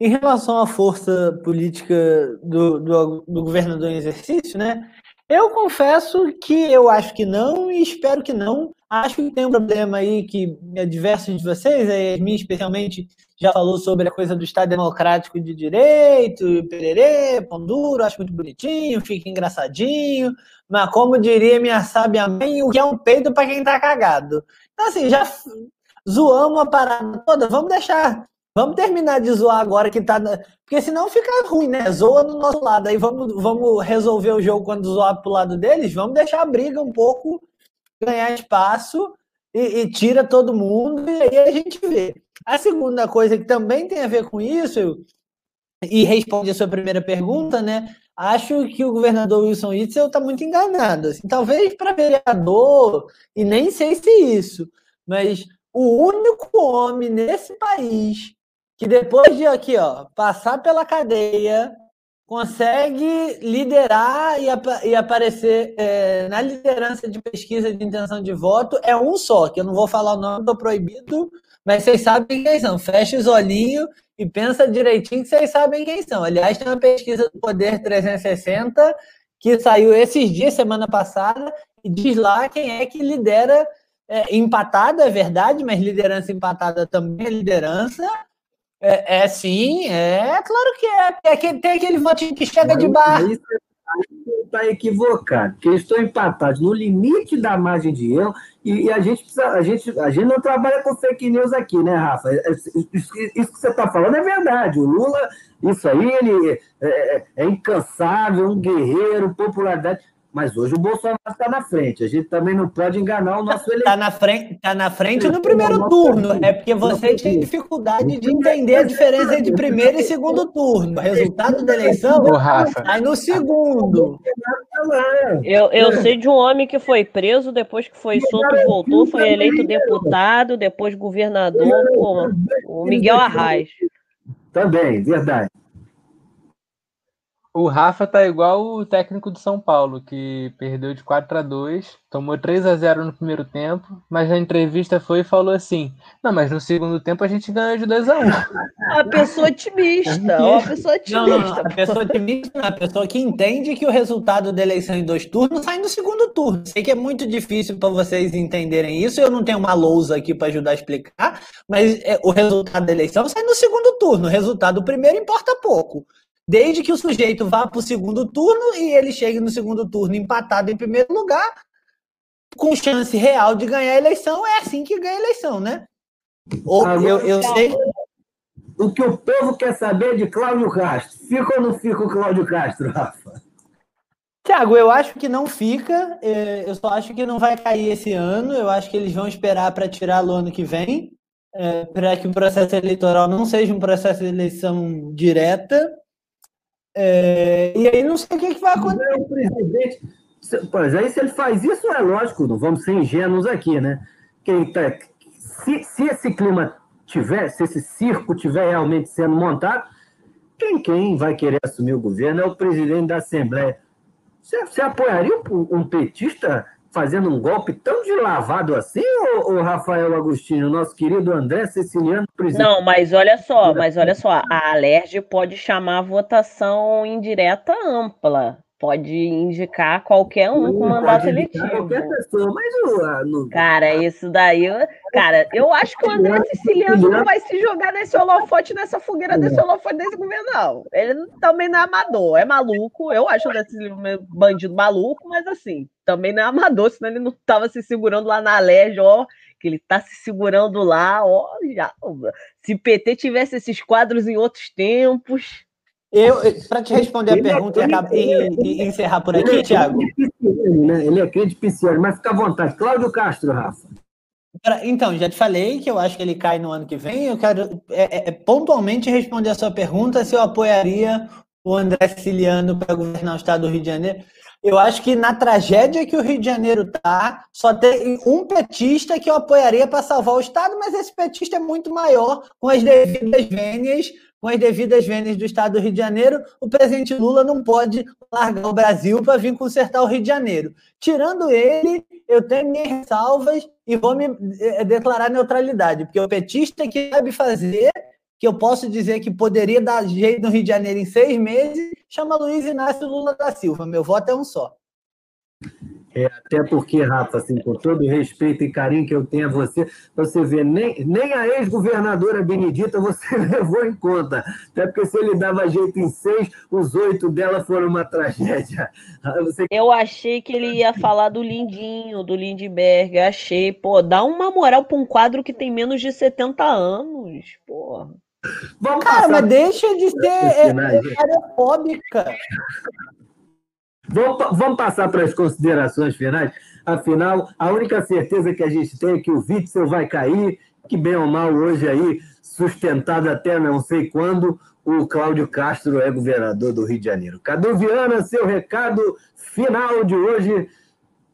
Em relação à força política do, do, do governador em exercício, né? Eu confesso que eu acho que não e espero que não. Acho que tem um problema aí que é diversos de vocês, a Yasmin especialmente já falou sobre a coisa do Estado Democrático de Direito, pererê, pão duro, acho muito bonitinho, fica engraçadinho, mas como diria minha sábia mãe, o que é um peito para quem tá cagado. Então assim, já zoamos a parada toda, vamos deixar Vamos terminar de zoar agora que tá. Porque senão fica ruim, né? Zoa do nosso lado. Aí vamos, vamos resolver o jogo quando zoar pro lado deles. Vamos deixar a briga um pouco ganhar espaço e, e tira todo mundo. E aí a gente vê. A segunda coisa que também tem a ver com isso, e responde a sua primeira pergunta, né? Acho que o governador Wilson Witzel está muito enganado. Assim, talvez para vereador, e nem sei se isso, mas o único homem nesse país que depois de aqui, ó, passar pela cadeia, consegue liderar e, ap e aparecer é, na liderança de pesquisa de intenção de voto, é um só, que eu não vou falar o nome, estou proibido, mas vocês sabem quem são. Fecha os olhinhos e pensa direitinho que vocês sabem quem são. Aliás, tem uma pesquisa do Poder 360 que saiu esses dias, semana passada, e diz lá quem é que lidera, é, empatado, é verdade, mas liderança empatada também é liderança, é, é, sim, é claro que é. é que, tem aquele votinho que chega de barra. Você está equivocado, porque eles estão empatados no limite da margem de erro e, e, a, gente precisa, a, gente, a gente não trabalha com fake news aqui, né, Rafa? É, isso, isso que você está falando é verdade. O Lula, isso aí, ele é, é, é incansável, um guerreiro, popularidade. Mas hoje o Bolsonaro está na frente. A gente também não pode enganar o nosso eleitor. Está na frente, tá na frente no primeiro turno. É porque vocês têm dificuldade de entender a diferença entre primeiro e segundo turno. O resultado da eleição sai no segundo. Eu, eu sei de um homem que foi preso, depois que foi solto, voltou, foi eleito deputado, depois governador, pô, o Miguel Arraes. Também, verdade. O Rafa tá igual o técnico do São Paulo, que perdeu de 4 a 2 tomou 3 a 0 no primeiro tempo, mas na entrevista foi e falou assim: Não, mas no segundo tempo a gente ganhou de 2 a 1 A pessoa otimista, uma pessoa otimista. Não, não, a pessoa otimista, a pessoa que entende que o resultado da eleição em dois turnos sai no segundo turno. Sei que é muito difícil para vocês entenderem isso, eu não tenho uma lousa aqui para ajudar a explicar, mas é, o resultado da eleição sai no segundo turno. O resultado do primeiro importa pouco desde que o sujeito vá para o segundo turno e ele chegue no segundo turno empatado em primeiro lugar, com chance real de ganhar a eleição, é assim que ganha a eleição, né? Ou, eu, eu sei. O que o povo quer saber de Cláudio Castro. Fica ou não fica o Cláudio Castro, Rafa? Tiago, eu acho que não fica. É, eu só acho que não vai cair esse ano. Eu acho que eles vão esperar para tirar no ano que vem, é, para que o processo eleitoral não seja um processo de eleição direta. É, e aí não sei o que, que vai acontecer. O presidente, pois aí, se ele faz isso, é lógico, não vamos ser ingênuos aqui, né? Quem tá, se, se esse clima tiver, se esse circo tiver realmente sendo montado, quem, quem vai querer assumir o governo é o presidente da Assembleia. Você, você apoiaria um, um petista fazendo um golpe tão de lavado assim, o, o Rafael Agostinho, nosso querido André Ceciliano, presidente? Não, mas olha só, mas olha só, a Alerj pode chamar votação indireta ampla. Pode indicar qualquer um com mandato eletivo. Qualquer pessoa, mas o. No... Cara, isso daí. Cara, eu acho que o André Siciliano não vai se jogar nesse holofote, nessa fogueira desse holofote desse governo, não. Ele também não é amador, é maluco. Eu acho o André Siciliano bandido maluco, mas assim, também não é amador, senão ele não estava se segurando lá na Alerj, ó. Que ele tá se segurando lá, ó. Já, se PT tivesse esses quadros em outros tempos. Eu, para te responder a pergunta é, e, e, encerrar por aqui, ele Tiago. É né? Ele é crente pisciano, mas fica à vontade. Cláudio Castro, Rafa. Então, já te falei que eu acho que ele cai no ano que vem. Eu quero é, é, pontualmente responder a sua pergunta se eu apoiaria o André Siciliano para governar o estado do Rio de Janeiro. Eu acho que na tragédia que o Rio de Janeiro está, só tem um petista que eu apoiaria para salvar o estado, mas esse petista é muito maior, com as devidas vênias com as devidas vendas do Estado do Rio de Janeiro, o presidente Lula não pode largar o Brasil para vir consertar o Rio de Janeiro. Tirando ele, eu tenho minhas ressalvas e vou me eh, declarar neutralidade, porque o petista que sabe fazer, que eu posso dizer que poderia dar jeito no Rio de Janeiro em seis meses, chama Luiz Inácio Lula da Silva. Meu voto é um só. É, até porque, Rafa, assim, com todo o respeito e carinho que eu tenho a você, você vê, nem, nem a ex-governadora Benedita você levou em conta. Até porque se ele dava jeito em seis, os oito dela foram uma tragédia. Você... Eu achei que ele ia falar do Lindinho, do Lindbergh. achei, pô, dá uma moral para um quadro que tem menos de 70 anos, porra. Vamos Cara, mas deixa de ser é, é, Vamos, vamos passar para as considerações finais. Afinal, a única certeza que a gente tem é que o Witzel vai cair, que bem ou mal hoje aí, sustentado até não sei quando, o Cláudio Castro é governador do Rio de Janeiro. Cadu Viana, seu recado final de hoje. O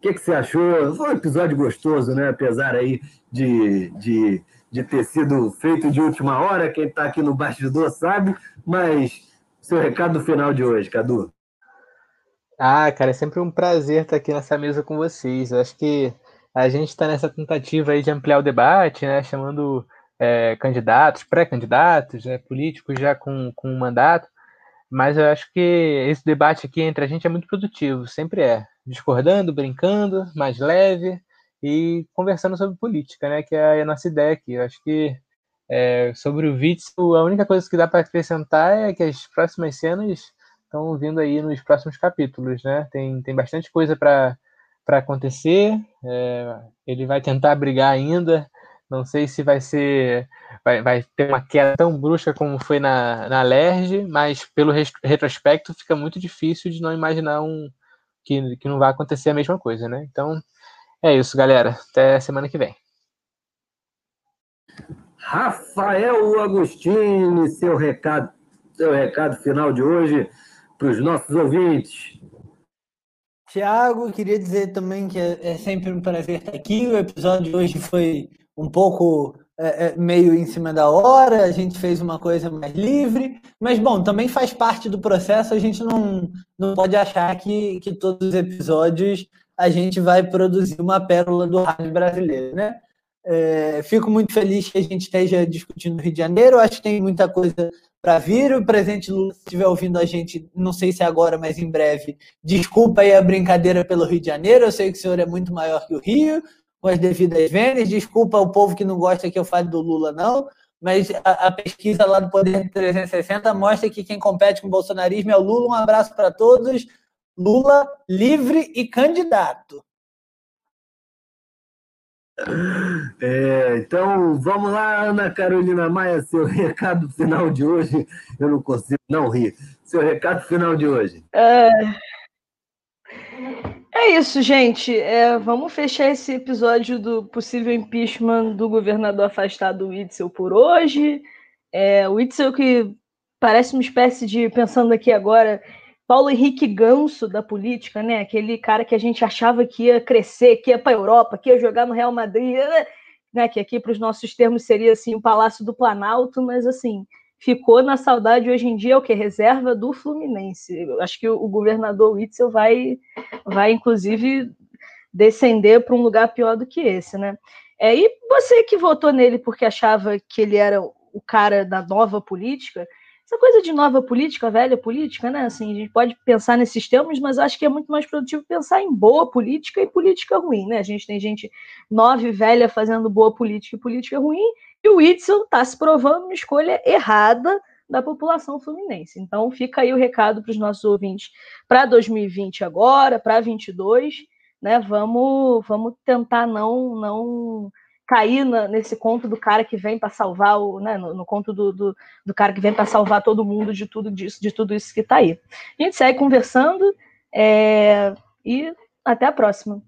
que, que você achou? Foi um episódio gostoso, né? Apesar aí de, de, de ter sido feito de última hora, quem está aqui no bastidor sabe, mas seu recado final de hoje, Cadu. Ah, cara, é sempre um prazer estar aqui nessa mesa com vocês. Eu acho que a gente está nessa tentativa aí de ampliar o debate, né, chamando é, candidatos, pré-candidatos, né, políticos já com, com um mandato, mas eu acho que esse debate aqui entre a gente é muito produtivo, sempre é, discordando, brincando, mais leve e conversando sobre política, né, que é a nossa ideia aqui. Eu acho que é, sobre o Witzel, a única coisa que dá para acrescentar é que as próximas cenas estão vindo aí nos próximos capítulos, né? Tem, tem bastante coisa para acontecer. É, ele vai tentar brigar ainda. Não sei se vai ser. Vai, vai ter uma queda tão brusca como foi na, na LERJ, mas pelo retrospecto fica muito difícil de não imaginar um, que, que não vai acontecer a mesma coisa, né? Então, é isso, galera. Até semana que vem. Rafael Agostini, seu recado, seu recado final de hoje para os nossos ouvintes. Tiago, queria dizer também que é, é sempre um prazer estar aqui. O episódio de hoje foi um pouco é, é, meio em cima da hora, a gente fez uma coisa mais livre, mas bom, também faz parte do processo, a gente não, não pode achar que, que todos os episódios a gente vai produzir uma pérola do rádio brasileiro, né? É, fico muito feliz que a gente esteja discutindo no Rio de Janeiro, acho que tem muita coisa para vir. O presidente Lula, se estiver ouvindo a gente, não sei se é agora, mas em breve, desculpa aí a brincadeira pelo Rio de Janeiro, eu sei que o senhor é muito maior que o Rio, com as devidas vênias. Desculpa o povo que não gosta que eu fale do Lula, não. Mas a, a, pesquisa lá do Poder 360 mostra que quem compete com o bolsonarismo é o Lula. Um abraço para todos. Lula livre e candidato. É, então, vamos lá, Ana Carolina Maia, seu recado final de hoje. Eu não consigo não rir. Seu recado final de hoje. É, é isso, gente. É, vamos fechar esse episódio do possível impeachment do governador afastado Witzel por hoje. É, o Witzel que parece uma espécie de, pensando aqui agora, Paulo Henrique Ganso da política, né? Aquele cara que a gente achava que ia crescer, que ia para a Europa, que ia jogar no Real Madrid, né? Que aqui para os nossos termos seria assim o Palácio do Planalto, mas assim ficou na saudade hoje em dia é o que reserva do Fluminense. Eu acho que o, governador Witzel vai, vai inclusive descender para um lugar pior do que esse, né? É, e você que votou nele porque achava que ele era o cara da nova política, essa coisa de nova política, velha política, né? Assim, a gente pode pensar nesses termos, mas acho que é muito mais produtivo pensar em boa política e política ruim, né? A gente tem gente nova e velha fazendo boa política e política ruim, e o Whitson está se provando uma escolha errada da população fluminense. Então, fica aí o recado para os nossos ouvintes para 2020 agora, para 22, né? Vamos, vamos tentar não, não cair na, nesse conto do cara que vem para salvar o, né, no, no conto do, do, do, cara que vem para salvar todo mundo de tudo disso, de tudo isso que está aí. A gente segue conversando é, e até a próxima.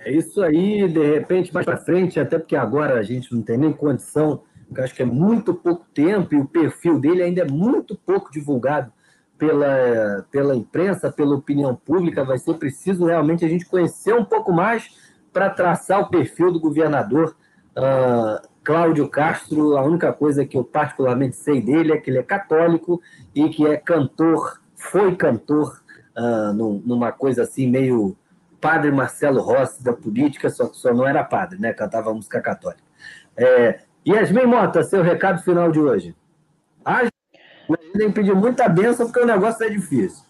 É isso aí, de repente, mais para frente, até porque agora a gente não tem nem condição, porque acho que é muito pouco tempo e o perfil dele ainda é muito pouco divulgado pela, pela imprensa, pela opinião pública. Vai ser preciso realmente a gente conhecer um pouco mais para traçar o perfil do governador uh, Cláudio Castro. A única coisa que eu particularmente sei dele é que ele é católico e que é cantor, foi cantor uh, numa coisa assim meio padre Marcelo Rossi da política, só que só não era padre, né? Cantava música católica. É, Yasmin Mota, seu recado final de hoje. Ah, tem que pedir muita benção porque o negócio é difícil.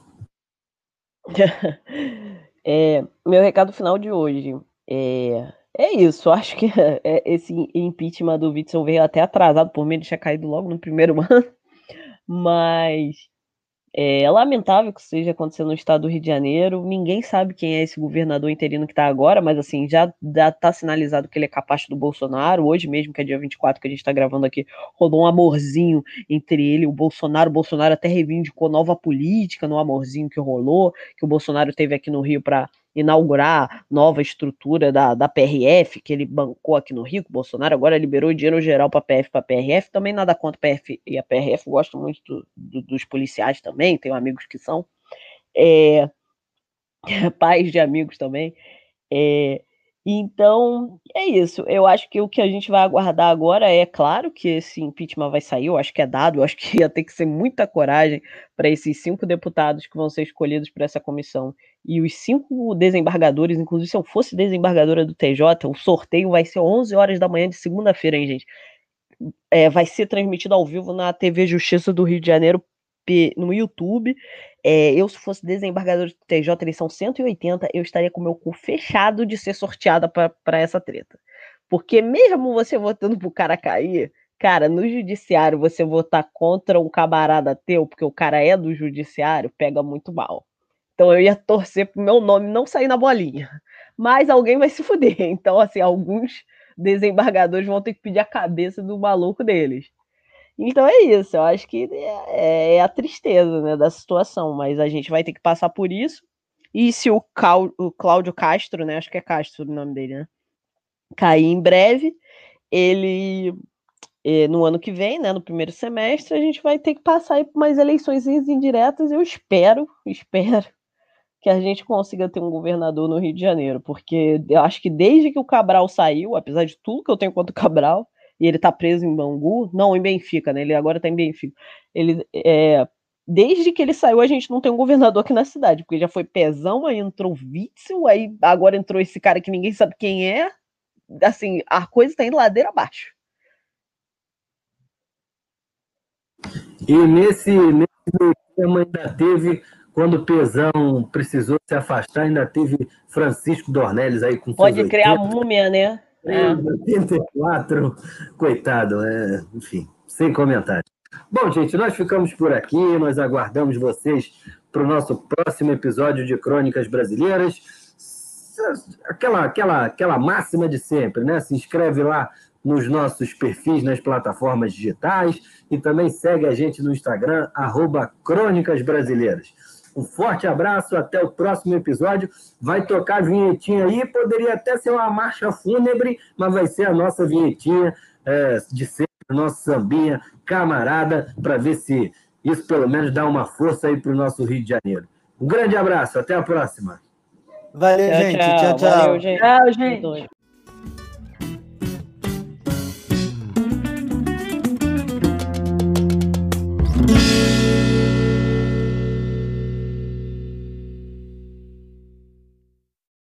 é, meu recado final de hoje é, é isso. Acho que é, esse impeachment do Witzel veio até atrasado, por mim ele tinha caído logo no primeiro ano. Mas é lamentável que seja acontecendo no estado do Rio de Janeiro. Ninguém sabe quem é esse governador interino que está agora, mas assim, já está sinalizado que ele é capaz do Bolsonaro. Hoje mesmo, que é dia 24 que a gente está gravando aqui, rolou um amorzinho entre ele e o Bolsonaro. O Bolsonaro até reivindicou nova política no amorzinho que rolou, que o Bolsonaro teve aqui no Rio para inaugurar nova estrutura da, da PRF, que ele bancou aqui no Rio, que o Bolsonaro agora liberou dinheiro geral para a PF para a PRF, também nada contra a PF e a PRF, gosto muito do, do, dos policiais também, tenho amigos que são, é, pais de amigos também, é, então, é isso. Eu acho que o que a gente vai aguardar agora é claro que esse impeachment vai sair, eu acho que é dado, eu acho que ia ter que ser muita coragem para esses cinco deputados que vão ser escolhidos por essa comissão e os cinco desembargadores, inclusive se eu fosse desembargadora do TJ, o sorteio vai ser 11 horas da manhã de segunda-feira, hein, gente? É, vai ser transmitido ao vivo na TV Justiça do Rio de Janeiro no YouTube. É, eu, se fosse desembargador do TJ, eles são 180, eu estaria com meu cu fechado de ser sorteada para essa treta. Porque mesmo você votando pro cara cair, cara, no judiciário você votar contra um camarada teu, porque o cara é do judiciário, pega muito mal. Então eu ia torcer pro meu nome não sair na bolinha. Mas alguém vai se fuder. Então, assim, alguns desembargadores vão ter que pedir a cabeça do maluco deles. Então é isso, eu acho que é, é, é, a tristeza né, da situação, mas a gente vai ter que passar por isso. E se o, Cal, o Cláudio Castro, né? Acho que é Castro o nome dele, né? Cair em breve, ele eh, no ano que vem, né, no primeiro semestre, a gente vai ter que passar por mais eleições indiretas. Eu espero, espero que a gente consiga ter um governador no Rio de Janeiro, porque eu acho que desde que o Cabral saiu, apesar de tudo que eu tenho contra o Cabral, e ele tá preso em Bangu, não, em Benfica, né? Ele agora tá em Benfica. Ele é, desde que ele saiu, a gente não tem um governador aqui na cidade, porque já foi Pezão, aí entrou Witzel, aí agora entrou esse cara que ninguém sabe quem é. Assim, a coisa está indo ladeira abaixo. E nesse, nesse tema ainda teve, quando o Pezão precisou se afastar, ainda teve Francisco Dornelles aí com Pode criar a múmia, né? É. 84, coitado, é, enfim, sem comentário. Bom, gente, nós ficamos por aqui, nós aguardamos vocês para o nosso próximo episódio de Crônicas Brasileiras. Aquela, aquela, aquela máxima de sempre, né? Se inscreve lá nos nossos perfis nas plataformas digitais e também segue a gente no Instagram, arroba Crônicas Brasileiras. Um forte abraço, até o próximo episódio. Vai tocar a vinhetinha aí, poderia até ser uma marcha fúnebre, mas vai ser a nossa vinhetinha é, de sempre, nosso sambinha camarada, para ver se isso pelo menos dá uma força aí para o nosso Rio de Janeiro. Um grande abraço, até a próxima. Valeu, tchau, gente. Tchau, tchau. Valeu, gente. Tchau, gente.